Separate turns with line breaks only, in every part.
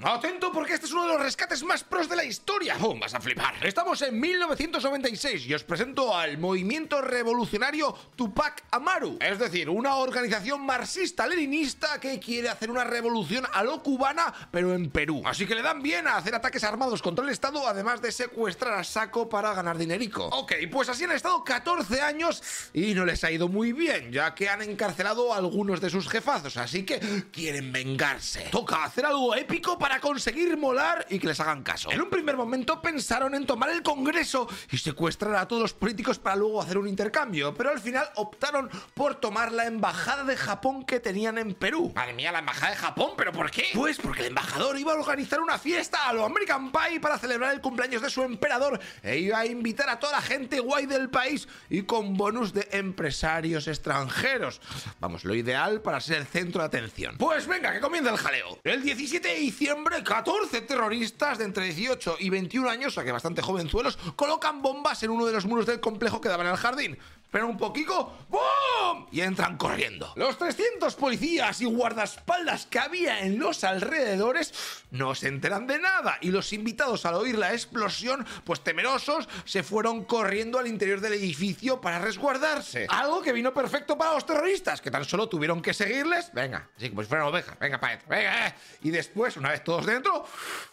Atento porque este es uno de los rescates más pros de la historia. Oh, vas a flipar. Estamos en 1996 y os presento al movimiento revolucionario Tupac Amaru. Es decir, una organización marxista-leninista que quiere hacer una revolución a lo cubana, pero en Perú. Así que le dan bien a hacer ataques armados contra el Estado, además de secuestrar a saco para ganar dinerico. Ok, pues así han estado 14 años y no les ha ido muy bien, ya que han encarcelado a algunos de sus jefazos. Así que quieren vengarse. Toca hacer algo épico para para conseguir molar y que les hagan caso. En un primer momento pensaron en tomar el Congreso y secuestrar a todos los políticos para luego hacer un intercambio, pero al final optaron por tomar la embajada de Japón que tenían en Perú. Madre mía, la embajada de Japón, ¿pero por qué? Pues porque el embajador iba a organizar una fiesta a lo American Pie para celebrar el cumpleaños de su emperador e iba a invitar a toda la gente guay del país y con bonus de empresarios extranjeros. Vamos, lo ideal para ser el centro de atención. Pues venga, que comienza el jaleo. El 17 de diciembre 14 terroristas de entre 18 y 21 años, o sea que bastante jovenzuelos, colocan bombas en uno de los muros del complejo que daban al jardín. Pero un poquito, ¡boom! Y entran corriendo. Los 300 policías y guardaespaldas que había en los alrededores no se enteran de nada y los invitados al oír la explosión, pues temerosos, se fueron corriendo al interior del edificio para resguardarse. Algo que vino perfecto para los terroristas, que tan solo tuvieron que seguirles, venga, así como si fueran ovejas, venga para venga, eh. y después, una vez todos dentro,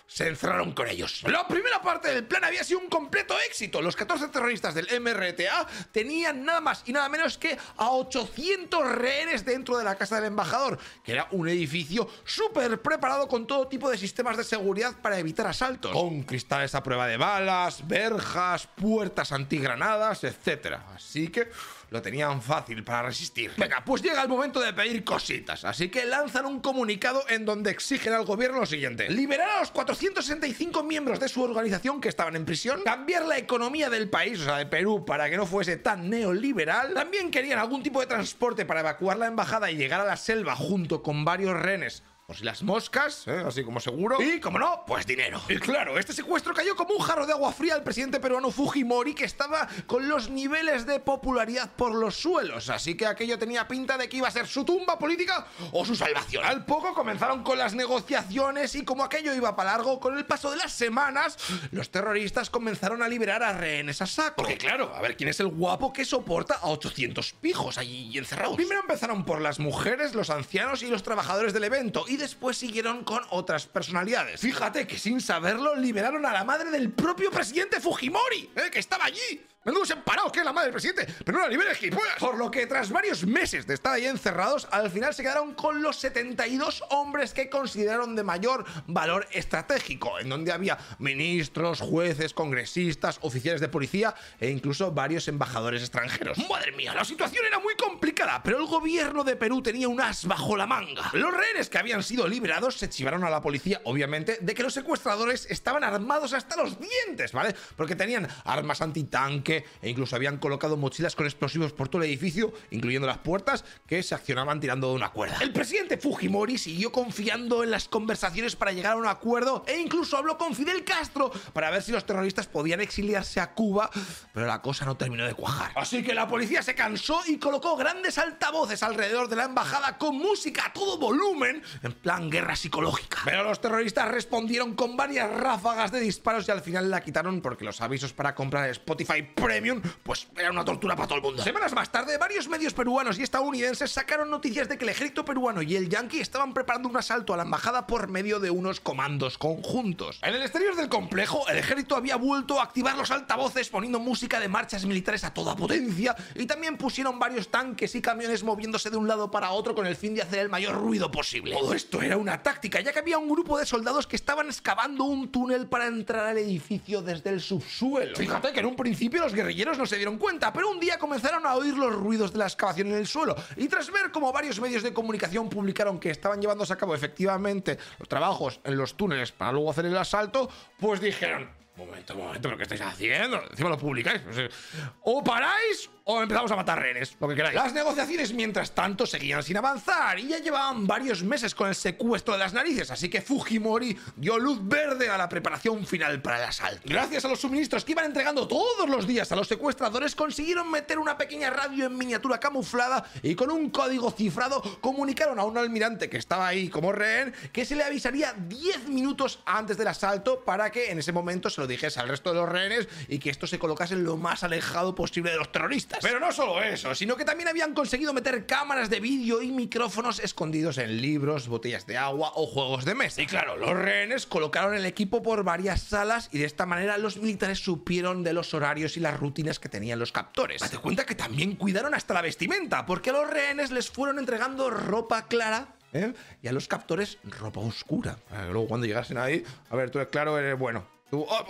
se encerraron con ellos. La primera parte del plan había sido un completo éxito. Los 14 terroristas del MRTA tenían nada más y nada menos que a 800 rehenes dentro de la casa del embajador, que era un edificio súper preparado con todo tipo de sistemas de seguridad para evitar asaltos, con cristales a prueba de balas, verjas, puertas antigranadas, etc. Así que lo tenían fácil para resistir. Venga, pues llega el momento de pedir cositas, así que lanzan un comunicado en donde exigen al gobierno lo siguiente. Liberar a los 465 miembros de su organización que estaban en prisión, cambiar la economía del país, o sea, de Perú, para que no fuese tan neoliberal. También querían algún tipo de transporte para evacuar la embajada y llegar a la selva junto con varios renes si las moscas, ¿eh? así como seguro. Y, como no, pues dinero. Y claro, este secuestro cayó como un jarro de agua fría al presidente peruano Fujimori, que estaba con los niveles de popularidad por los suelos. Así que aquello tenía pinta de que iba a ser su tumba política o su salvación. Al poco comenzaron con las negociaciones y como aquello iba para largo, con el paso de las semanas, los terroristas comenzaron a liberar a rehenes a saco. Porque claro, a ver quién es el guapo que soporta a 800 pijos allí encerrados. Primero empezaron por las mujeres, los ancianos y los trabajadores del evento y después siguieron con otras personalidades. Fíjate que sin saberlo liberaron a la madre del propio presidente Fujimori, ¿eh? que estaba allí. Menudos emparados que es la madre del presidente, pero no la libera gilipollas. Por lo que tras varios meses de estar ahí encerrados, al final se quedaron con los 72 hombres que consideraron de mayor valor estratégico, en donde había ministros, jueces, congresistas, oficiales de policía e incluso varios embajadores extranjeros. Madre mía, la situación era muy complicada, pero el gobierno de Perú tenía un as bajo la manga. Los rehenes que habían sido liberados se chivaron a la policía, obviamente, de que los secuestradores estaban armados hasta los dientes, ¿vale? Porque tenían armas antitanque, e incluso habían colocado mochilas con explosivos por todo el edificio, incluyendo las puertas, que se accionaban tirando de una cuerda. El presidente Fujimori siguió confiando en las conversaciones para llegar a un acuerdo e incluso habló con Fidel Castro para ver si los terroristas podían exiliarse a Cuba, pero la cosa no terminó de cuajar. Así que la policía se cansó y colocó grandes altavoces alrededor de la embajada con música a todo volumen, en plan guerra psicológica. Pero los terroristas respondieron con varias ráfagas de disparos y al final la quitaron porque los avisos para comprar Spotify Premium, pues era una tortura para todo el mundo. Semanas más tarde, varios medios peruanos y estadounidenses sacaron noticias de que el ejército peruano y el yankee estaban preparando un asalto a la embajada por medio de unos comandos conjuntos. En el exterior del complejo, el ejército había vuelto a activar los altavoces poniendo música de marchas militares a toda potencia y también pusieron varios tanques y camiones moviéndose de un lado para otro con el fin de hacer el mayor ruido posible. Todo esto era una táctica, ya que había un grupo de soldados que estaban excavando un túnel para entrar al edificio desde el subsuelo. Fíjate que en un principio los guerrilleros no se dieron cuenta, pero un día comenzaron a oír los ruidos de la excavación en el suelo y tras ver como varios medios de comunicación publicaron que estaban llevándose a cabo efectivamente los trabajos en los túneles para luego hacer el asalto, pues dijeron, Momento, momento, ¿pero qué estáis haciendo? Encima lo publicáis. O paráis o empezamos a matar rehenes, lo que queráis. Las negociaciones, mientras tanto, seguían sin avanzar y ya llevaban varios meses con el secuestro de las narices, así que Fujimori dio luz verde a la preparación final para el asalto. Gracias a los suministros que iban entregando todos los días a los secuestradores, consiguieron meter una pequeña radio en miniatura camuflada y con un código cifrado comunicaron a un almirante que estaba ahí como rehén que se le avisaría 10 minutos antes del asalto para que en ese momento se lo dijese al resto de los rehenes y que esto se colocase lo más alejado posible de los terroristas. Pero no solo eso, sino que también habían conseguido meter cámaras de vídeo y micrófonos escondidos en libros, botellas de agua o juegos de mesa. Y claro, los rehenes colocaron el equipo por varias salas y de esta manera los militares supieron de los horarios y las rutinas que tenían los captores. Date cuenta que también cuidaron hasta la vestimenta, porque a los rehenes les fueron entregando ropa clara ¿eh? y a los captores ropa oscura. Luego cuando llegasen ahí, a ver, tú eres claro, eres bueno. Tú, oh,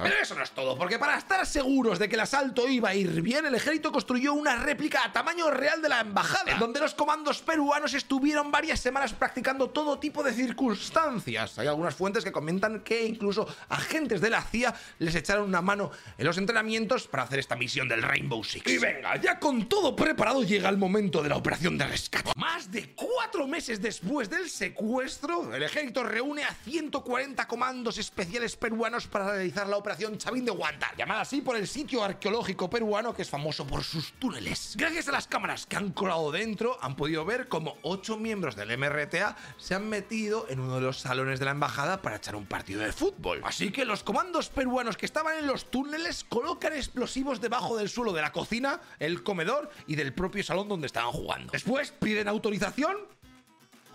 pero eso no es todo, porque para estar seguros de que el asalto iba a ir bien, el ejército construyó una réplica a tamaño real de la embajada, donde los comandos peruanos estuvieron varias semanas practicando todo tipo de circunstancias. Hay algunas fuentes que comentan que incluso agentes de la CIA les echaron una mano en los entrenamientos para hacer esta misión del Rainbow Six. Y venga, ya con todo preparado llega el momento de la operación de rescate. Más de cuatro meses después del secuestro, el ejército reúne a 140 comandos especiales peruanos para realizar la operación Operación Chavín de Guantar, llamada así por el sitio arqueológico peruano que es famoso por sus túneles. Gracias a las cámaras que han colado dentro, han podido ver cómo ocho miembros del MRTA se han metido en uno de los salones de la embajada para echar un partido de fútbol. Así que los comandos peruanos que estaban en los túneles colocan explosivos debajo del suelo de la cocina, el comedor y del propio salón donde estaban jugando. Después piden autorización.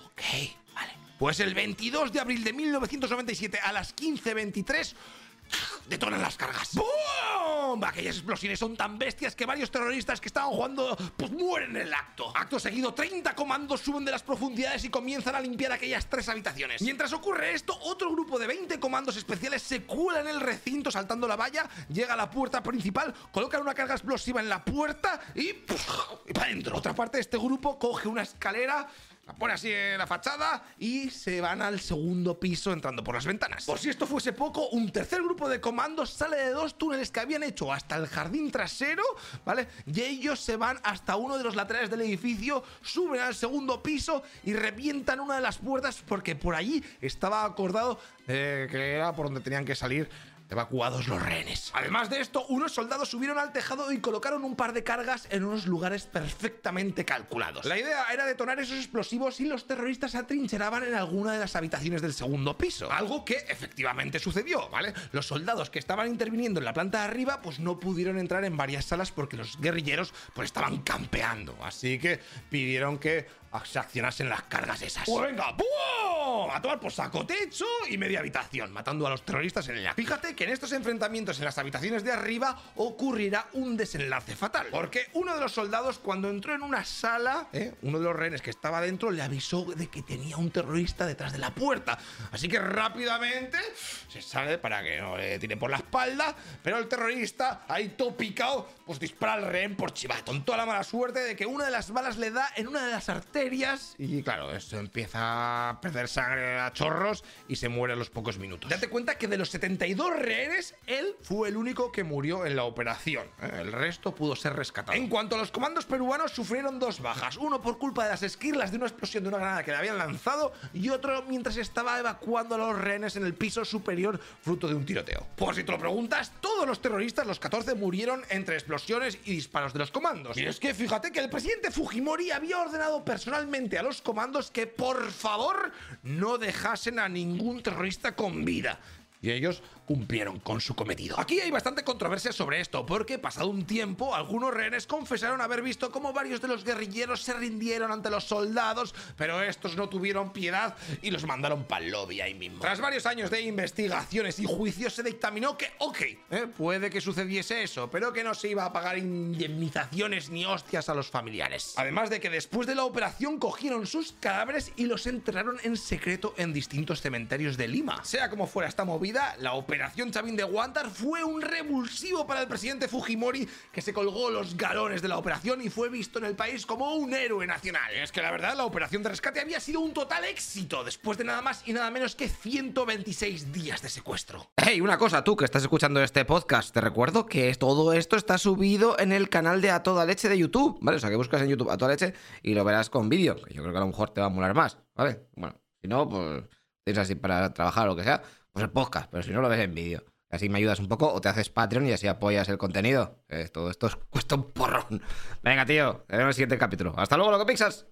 Ok, vale. Pues el 22 de abril de 1997 a las 15.23 detonan las cargas. ¡Bum! Aquellas explosiones son tan bestias que varios terroristas que estaban jugando pues mueren en el acto. Acto seguido, 30 comandos suben de las profundidades y comienzan a limpiar aquellas tres habitaciones. Mientras ocurre esto, otro grupo de 20 comandos especiales se cuela en el recinto saltando la valla, llega a la puerta principal, colocan una carga explosiva en la puerta y, y para adentro. Otra parte de este grupo coge una escalera la pone así en la fachada y se van al segundo piso entrando por las ventanas. Por si esto fuese poco, un tercer grupo de comandos sale de dos túneles que habían hecho hasta el jardín trasero, ¿vale? Y ellos se van hasta uno de los laterales del edificio, suben al segundo piso y revientan una de las puertas porque por allí estaba acordado que era por donde tenían que salir evacuados los rehenes. Además de esto, unos soldados subieron al tejado y colocaron un par de cargas en unos lugares perfectamente calculados. La idea era detonar esos explosivos y los terroristas atrincheraban en alguna de las habitaciones del segundo piso. Algo que efectivamente sucedió, ¿vale? Los soldados que estaban interviniendo en la planta de arriba pues no pudieron entrar en varias salas porque los guerrilleros pues estaban campeando. Así que pidieron que se accionasen las cargas esas. Pues venga, ¡pum! A tomar por saco techo y media habitación, matando a los terroristas en ella. Fíjate que en estos enfrentamientos en las habitaciones de arriba ocurrirá un desenlace fatal. Porque uno de los soldados, cuando entró en una sala, ¿eh? uno de los rehenes que estaba dentro le avisó de que tenía un terrorista detrás de la puerta. Así que rápidamente se sale para que no le tire por la espalda. Pero el terrorista, ahí todo picado, pues dispara al rehén por chivato. Con toda la mala suerte de que una de las balas le da en una de las arterias y claro, esto empieza a perder sangre a chorros y se muere a los pocos minutos. Date cuenta que de los 72 rehenes, él fue el único que murió en la operación. ¿eh? El resto pudo ser rescatado. En cuanto a los comandos peruanos, sufrieron dos bajas. Uno por culpa de las esquirlas de una explosión de una granada que le habían lanzado y otro mientras estaba evacuando a los rehenes en el piso superior fruto de un tiroteo. Por si te lo preguntas, todos los terroristas, los 14, murieron entre explosiones y disparos de los comandos. Y es que fíjate que el presidente Fujimori había ordenado a los comandos que por favor no dejasen a ningún terrorista con vida. Y ellos cumplieron con su cometido. Aquí hay bastante controversia sobre esto, porque pasado un tiempo, algunos rehenes confesaron haber visto cómo varios de los guerrilleros se rindieron ante los soldados, pero estos no tuvieron piedad y los mandaron para el lobby ahí mismo. Tras varios años de investigaciones y juicios, se dictaminó que, ok, eh, puede que sucediese eso, pero que no se iba a pagar indemnizaciones ni hostias a los familiares. Además de que después de la operación cogieron sus cadáveres y los enterraron en secreto en distintos cementerios de Lima. Sea como fuera esta movida, la operación Chavín de Guantar fue un revulsivo para el presidente Fujimori que se colgó los galones de la operación y fue visto en el país como un héroe nacional. Es que la verdad, la operación de rescate había sido un total éxito después de nada más y nada menos que 126 días de secuestro.
Hey, una cosa, tú que estás escuchando este podcast, te recuerdo que todo esto está subido en el canal de A Toda Leche de YouTube, ¿vale? O sea, que buscas en YouTube A Toda Leche y lo verás con vídeo, yo creo que a lo mejor te va a molar más, ¿vale? Bueno, si no, pues tienes así para trabajar o lo que sea, pues el podcast, pero si no lo ves en vídeo. Así me ayudas un poco o te haces Patreon y así apoyas el contenido. todo esto cuesta un porrón. Venga, tío, te vemos en el siguiente capítulo. Hasta luego, lo que pixas.